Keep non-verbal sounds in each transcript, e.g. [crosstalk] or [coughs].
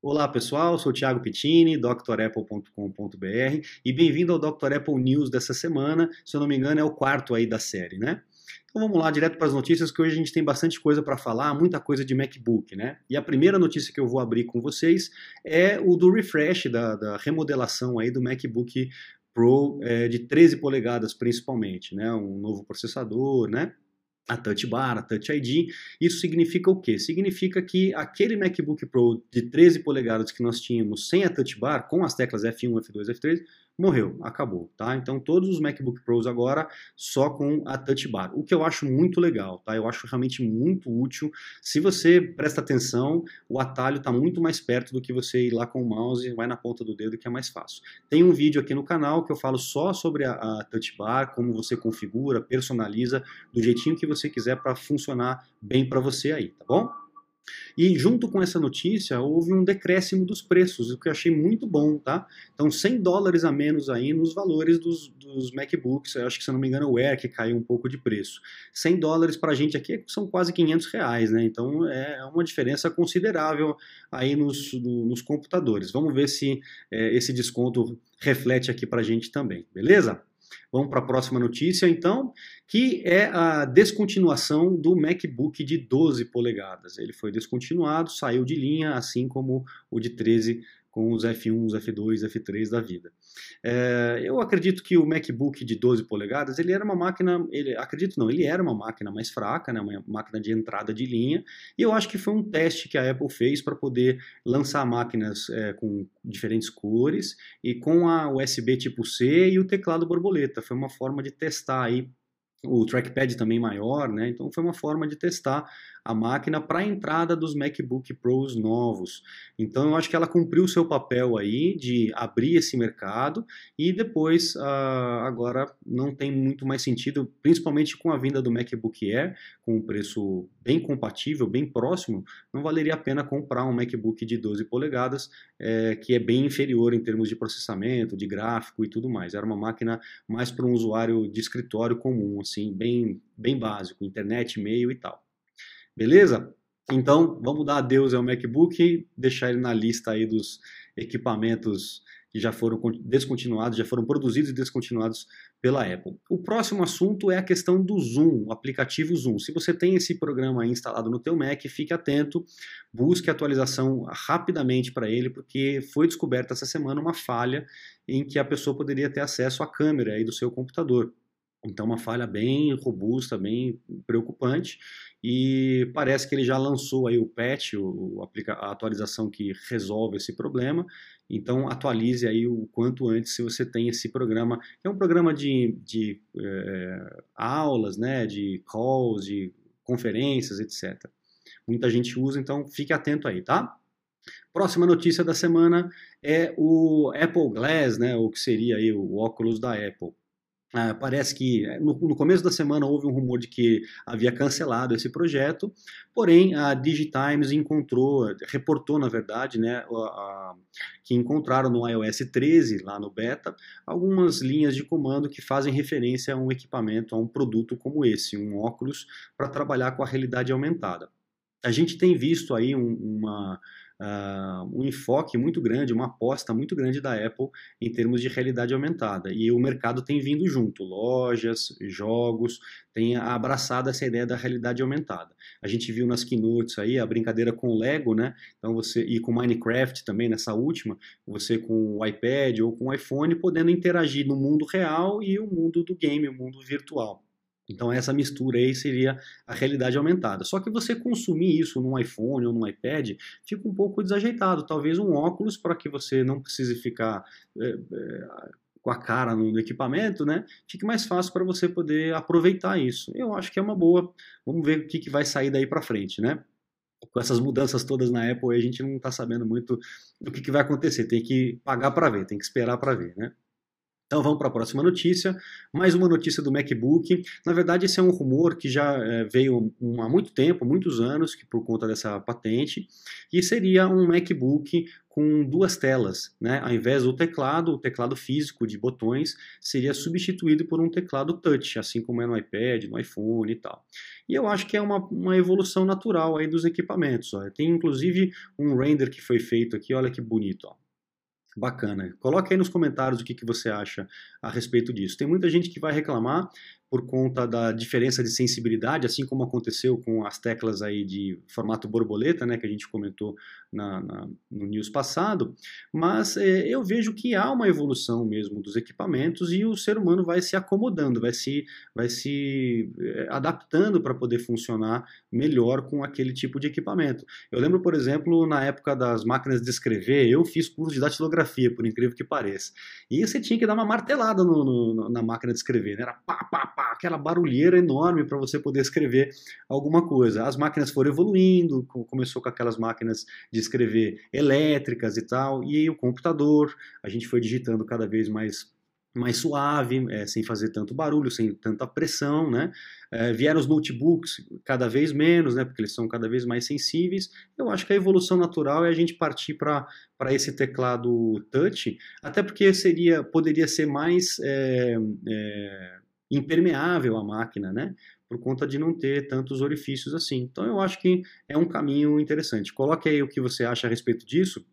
Olá pessoal, sou Thiago Pittini, drapple.com.br e bem-vindo ao Dr. Apple News dessa semana. Se eu não me engano, é o quarto aí da série, né? Então vamos lá, direto para as notícias, que hoje a gente tem bastante coisa para falar, muita coisa de MacBook, né? E a primeira notícia que eu vou abrir com vocês é o do refresh, da, da remodelação aí do MacBook Pro é, de 13 polegadas principalmente, né? Um novo processador, né? A Touch Bar, a Touch ID. Isso significa o quê? Significa que aquele MacBook Pro de 13 polegadas que nós tínhamos sem a Touch Bar, com as teclas F1, F2, F3, morreu, acabou, tá? Então todos os MacBook Pros agora só com a Touch Bar, o que eu acho muito legal, tá? Eu acho realmente muito útil. Se você presta atenção, o atalho está muito mais perto do que você ir lá com o mouse, vai na ponta do dedo que é mais fácil. Tem um vídeo aqui no canal que eu falo só sobre a, a Touch Bar, como você configura, personaliza do jeitinho que você quiser para funcionar bem para você aí, tá bom? E junto com essa notícia, houve um decréscimo dos preços, o que eu achei muito bom, tá? Então, 100 dólares a menos aí nos valores dos, dos MacBooks, eu acho que, se não me engano, o Air que caiu um pouco de preço. 100 dólares para a gente aqui são quase 500 reais, né? Então, é uma diferença considerável aí nos, nos computadores. Vamos ver se é, esse desconto reflete aqui para a gente também, beleza? Vamos para a próxima notícia, então, que é a descontinuação do MacBook de 12 polegadas. Ele foi descontinuado, saiu de linha, assim como o de 13 com os F1, os F2, F3 da vida. É, eu acredito que o MacBook de 12 polegadas, ele era uma máquina, ele, acredito não, ele era uma máquina mais fraca, né, uma máquina de entrada de linha, e eu acho que foi um teste que a Apple fez para poder lançar máquinas é, com diferentes cores e com a USB tipo C e o teclado borboleta. Foi uma forma de testar aí o trackpad também maior, né? Então foi uma forma de testar a máquina para a entrada dos MacBook Pros novos. Então eu acho que ela cumpriu o seu papel aí de abrir esse mercado e depois uh, agora não tem muito mais sentido, principalmente com a vinda do MacBook Air, com um preço bem compatível, bem próximo, não valeria a pena comprar um MacBook de 12 polegadas, é, que é bem inferior em termos de processamento, de gráfico e tudo mais. Era uma máquina mais para um usuário de escritório comum, assim, bem, bem básico, internet, e-mail e tal. Beleza? Então, vamos dar adeus ao MacBook e deixar ele na lista aí dos equipamentos que já foram descontinuados, já foram produzidos e descontinuados pela Apple. O próximo assunto é a questão do Zoom, o aplicativo Zoom. Se você tem esse programa instalado no teu Mac, fique atento, busque atualização rapidamente para ele, porque foi descoberta essa semana uma falha em que a pessoa poderia ter acesso à câmera aí do seu computador. Então, uma falha bem robusta, bem preocupante, e parece que ele já lançou aí o patch, o, a atualização que resolve esse problema. Então, atualize aí o quanto antes se você tem esse programa, é um programa de, de é, aulas, né, de calls, de conferências, etc. Muita gente usa, então fique atento aí, tá? Próxima notícia da semana é o Apple Glass, né, o que seria aí o óculos da Apple. Ah, parece que eh, no, no, começo da semana houve um rumor de que havia cancelado esse projeto, porém a Digitimes encontrou, reportou na verdade, né, a, a, que encontraram no iOS 13, lá no beta, algumas linhas de comando que fazem referência a um equipamento, a um produto como esse, um óculos para trabalhar com a realidade aumentada. A gente tem visto aí um, uma uh, um enfoque muito grande, uma aposta muito grande da Apple em termos de realidade aumentada. E o mercado tem vindo junto, lojas, jogos, tem abraçado essa ideia da realidade aumentada. A gente viu nas keynotes aí a brincadeira com Lego, né? Então você e com Minecraft também nessa última, você com o iPad ou com o iPhone podendo interagir no mundo real e o mundo do game, o mundo virtual. Então essa mistura aí seria a realidade aumentada. Só que você consumir isso num iPhone ou num iPad fica um pouco desajeitado. Talvez um óculos para que você não precise ficar é, é, com a cara no equipamento, né? Fique mais fácil para você poder aproveitar isso. Eu acho que é uma boa. Vamos ver o que, que vai sair daí para frente, né? Com essas mudanças todas na Apple, a gente não está sabendo muito do que, que vai acontecer. Tem que pagar para ver, tem que esperar para ver, né? Então vamos para a próxima notícia. Mais uma notícia do MacBook. Na verdade, esse é um rumor que já é, veio há muito tempo, muitos anos, que por conta dessa patente, e seria um MacBook com duas telas, né? Ao invés do teclado, o teclado físico de botões seria substituído por um teclado touch, assim como é no iPad, no iPhone e tal. E eu acho que é uma, uma evolução natural aí dos equipamentos. Ó. Tem inclusive um render que foi feito aqui, olha que bonito. Ó. Bacana. Coloque aí nos comentários o que, que você acha a respeito disso. Tem muita gente que vai reclamar por conta da diferença de sensibilidade, assim como aconteceu com as teclas aí de formato borboleta, né, que a gente comentou na, na, no news passado, mas é, eu vejo que há uma evolução mesmo dos equipamentos e o ser humano vai se acomodando, vai se, vai se é, adaptando para poder funcionar melhor com aquele tipo de equipamento. Eu lembro, por exemplo, na época das máquinas de escrever, eu fiz curso de datilografia, por incrível que pareça, e você tinha que dar uma martelada no, no, na máquina de escrever, né? era pá, pá, pá, aquela barulheira enorme para você poder escrever alguma coisa. As máquinas foram evoluindo, começou com aquelas máquinas de escrever elétricas e tal, e o computador, a gente foi digitando cada vez mais mais suave, é, sem fazer tanto barulho, sem tanta pressão, né? É, vieram os notebooks cada vez menos, né? Porque eles são cada vez mais sensíveis. Eu acho que a evolução natural é a gente partir para esse teclado touch, até porque seria, poderia ser mais é impermeável à máquina, né? Por conta de não ter tantos orifícios assim. Então eu acho que é um caminho interessante. Coloque aí o que você acha a respeito disso.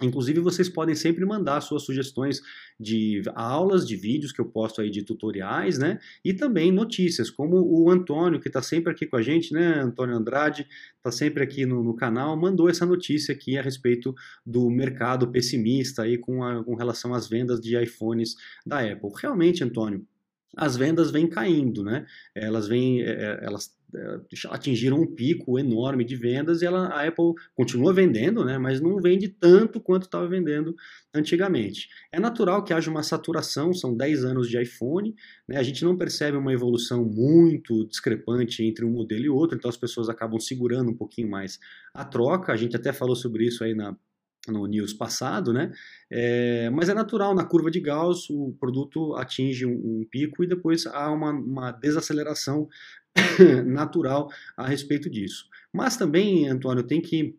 Inclusive, vocês podem sempre mandar suas sugestões de aulas, de vídeos que eu posto aí de tutoriais, né? E também notícias, como o Antônio, que está sempre aqui com a gente, né? Antônio Andrade, está sempre aqui no, no, canal, mandou essa notícia aqui a respeito do mercado pessimista aí com, a, com relação às vendas de iPhones da Apple. Realmente, Antônio, as vendas vêm caindo, né? Elas vêm, é, é, elas é, atingiram um pico enorme de vendas e ela, a Apple continua vendendo, né? Mas não vende tanto quanto estava vendendo antigamente. É natural que haja uma saturação, são 10 anos de iPhone, né? A gente não percebe uma evolução muito discrepante entre um modelo e outro, então as pessoas acabam segurando um pouquinho mais a troca. A gente até falou sobre isso aí na no news passado, né? É, mas é natural, na curva de Gauss o produto atinge um, um pico e depois há uma, uma desaceleração [coughs] natural a respeito disso. Mas também, Antônio, tem que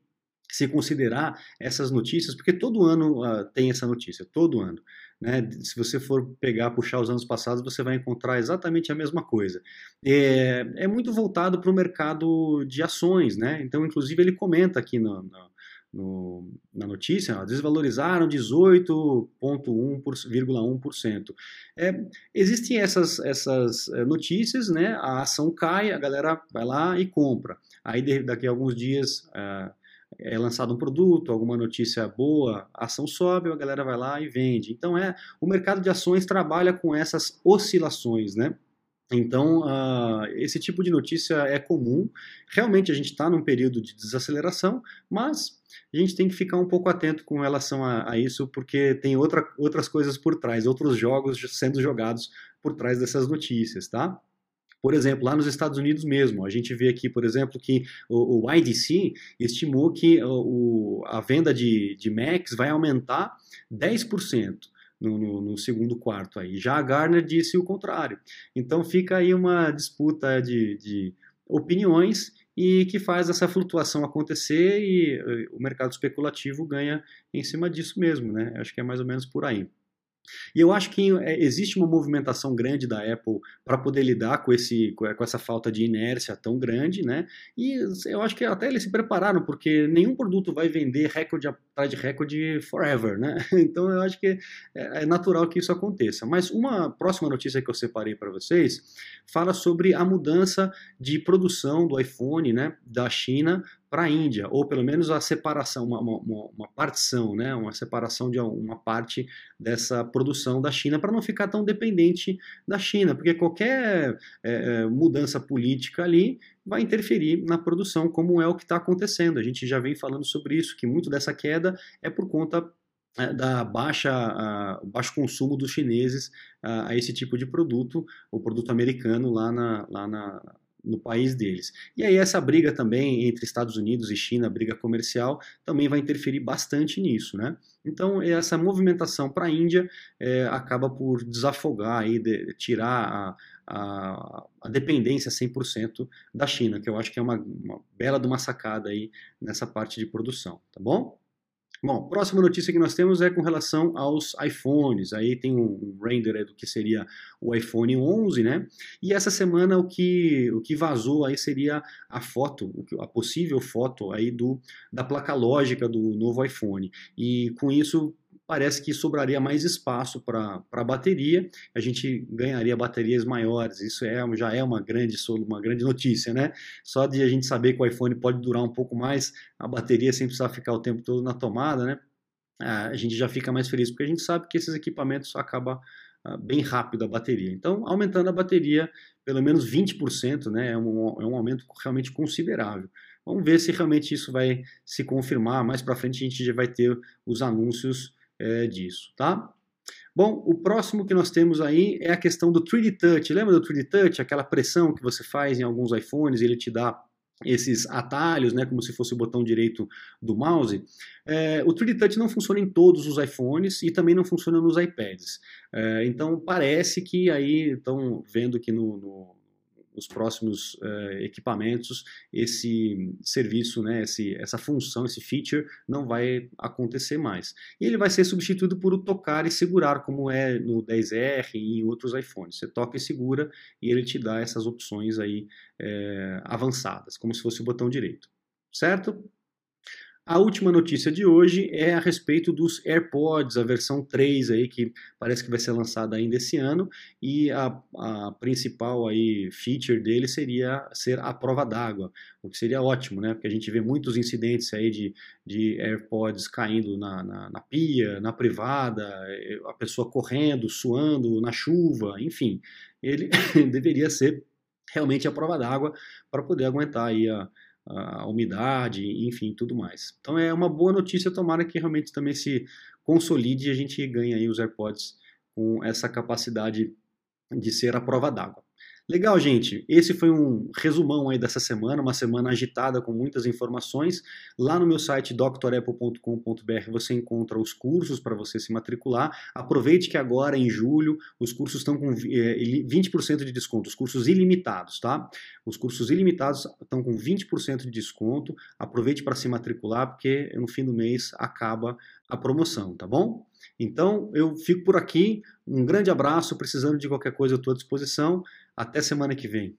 se considerar essas notícias, porque todo ano uh, tem essa notícia, todo ano. Né? Se você for pegar, puxar os anos passados, você vai encontrar exatamente a mesma coisa. É, é muito voltado para o mercado de ações, né? Então, inclusive, ele comenta aqui no, no no, na notícia, desvalorizaram 18,1%. É, existem essas, essas é, notícias, né? a ação cai, a galera vai lá e compra. Aí daqui a alguns dias é, é lançado um produto, alguma notícia boa, a ação sobe, a galera vai lá e vende. Então é o mercado de ações trabalha com essas oscilações, né? Então, uh, esse tipo de notícia é comum. Realmente a gente está num período de desaceleração, mas a gente tem que ficar um pouco atento com relação a, a, isso, porque tem outra, outras coisas por trás, outros jogos sendo jogados por trás dessas notícias, tá? Por exemplo, lá nos Estados Unidos mesmo, a gente vê aqui, por exemplo, que o, o IDC estimou que o, a venda de, de Macs vai aumentar 10%. No, no, no, segundo quarto aí. Já a Garner disse o contrário. Então fica aí uma disputa de, de opiniões e que faz essa flutuação acontecer e eh, o mercado especulativo ganha em cima disso mesmo, né? Acho que é mais ou menos por aí. E eu acho que é, existe uma movimentação grande da Apple para poder lidar com, esse, com essa falta de inércia tão grande, né? E eu acho que até eles se prepararam, porque nenhum produto vai vender recorde atrás de recorde forever, né? [laughs] Então eu acho que é, é natural que isso aconteça. Mas uma próxima notícia que eu separei para vocês fala sobre a mudança de produção do iPhone, né, da China para a Índia, ou pelo menos a separação, uma, uma, uma, partição, né, uma separação de uma parte dessa produção da China para não ficar tão dependente da China, porque qualquer é, é, mudança política ali vai interferir na produção, como é o que está acontecendo. A gente já vem falando sobre isso, que muito dessa queda é por conta é, da baixa, a, baixo consumo dos chineses a, a, esse tipo de produto, o produto americano lá na, lá na no país deles. E aí essa briga também entre Estados Unidos e China, briga comercial, também vai interferir bastante nisso, né? Então essa movimentação para a Índia é, acaba por desafogar aí, de, tirar a, a, a, dependência 100% da China, que eu acho que é uma, uma bela de uma sacada aí nessa parte de produção, tá bom? Bom, próxima notícia que nós temos é com relação aos iPhones. Aí tem um render do que seria o iPhone 11, né? E essa semana o que, o que vazou aí seria a foto, a possível foto aí do, da placa lógica do novo iPhone. E com isso parece que sobraria mais espaço para a bateria, a gente ganharia baterias maiores. Isso é, já é uma grande, uma grande notícia, né? Só de a gente saber que o iPhone pode durar um pouco mais a bateria sem precisar ficar o tempo todo na tomada, né? A gente já fica mais feliz, porque a gente sabe que esses equipamentos acabam ah, bem rápido a bateria. Então, aumentando a bateria pelo menos 20%, né, é, um, é um aumento realmente considerável. Vamos ver se realmente isso vai se confirmar. Mais para frente a gente já vai ter os anúncios é, disso, tá? Bom, o próximo que nós temos aí é a questão do 3D Touch. Lembra do 3D Touch? Aquela pressão que você faz em alguns iPhones e ele te dá esses atalhos, né, como se fosse o botão direito do mouse. É, o 3D Touch não funciona em todos os iPhones e também não funciona nos iPads. É, então parece que aí estão vendo que no, no nos próximos uh, equipamentos, esse serviço, né, esse, essa função, esse feature não vai acontecer mais. E ele vai ser substituído por o tocar e segurar, como é no 10R e em outros iPhones. Você toca e segura e ele te dá essas opções aí é, avançadas, como se fosse o botão direito. Certo? A última notícia de hoje é a respeito dos AirPods, a versão 3 aí que parece que vai ser lançada ainda esse ano e a, a principal aí feature dele seria ser a prova d'água, o que seria ótimo, né? Porque a gente vê muitos incidentes aí de, de AirPods caindo na, na, na pia, na privada, a pessoa correndo, suando na chuva, enfim, ele [laughs] deveria ser realmente a prova d'água para poder aguentar aí a a umidade, enfim, tudo mais. Então é uma boa notícia, tomara que realmente também se consolide e a gente ganhe aí os AirPods com essa capacidade de ser a prova d'água. Legal, gente. Esse foi um resumão aí dessa semana, uma semana agitada com muitas informações. Lá no meu site drapple.com.br você encontra os cursos para você se matricular. Aproveite que agora em julho os cursos estão com 20% eh, de desconto, os cursos ilimitados, tá? Os cursos ilimitados estão com 20% de desconto. Aproveite para se matricular porque no fim do mês acaba a promoção, tá bom? Então eu fico por aqui. Um grande abraço. Precisando de qualquer coisa, eu estou à disposição. Até semana que vem.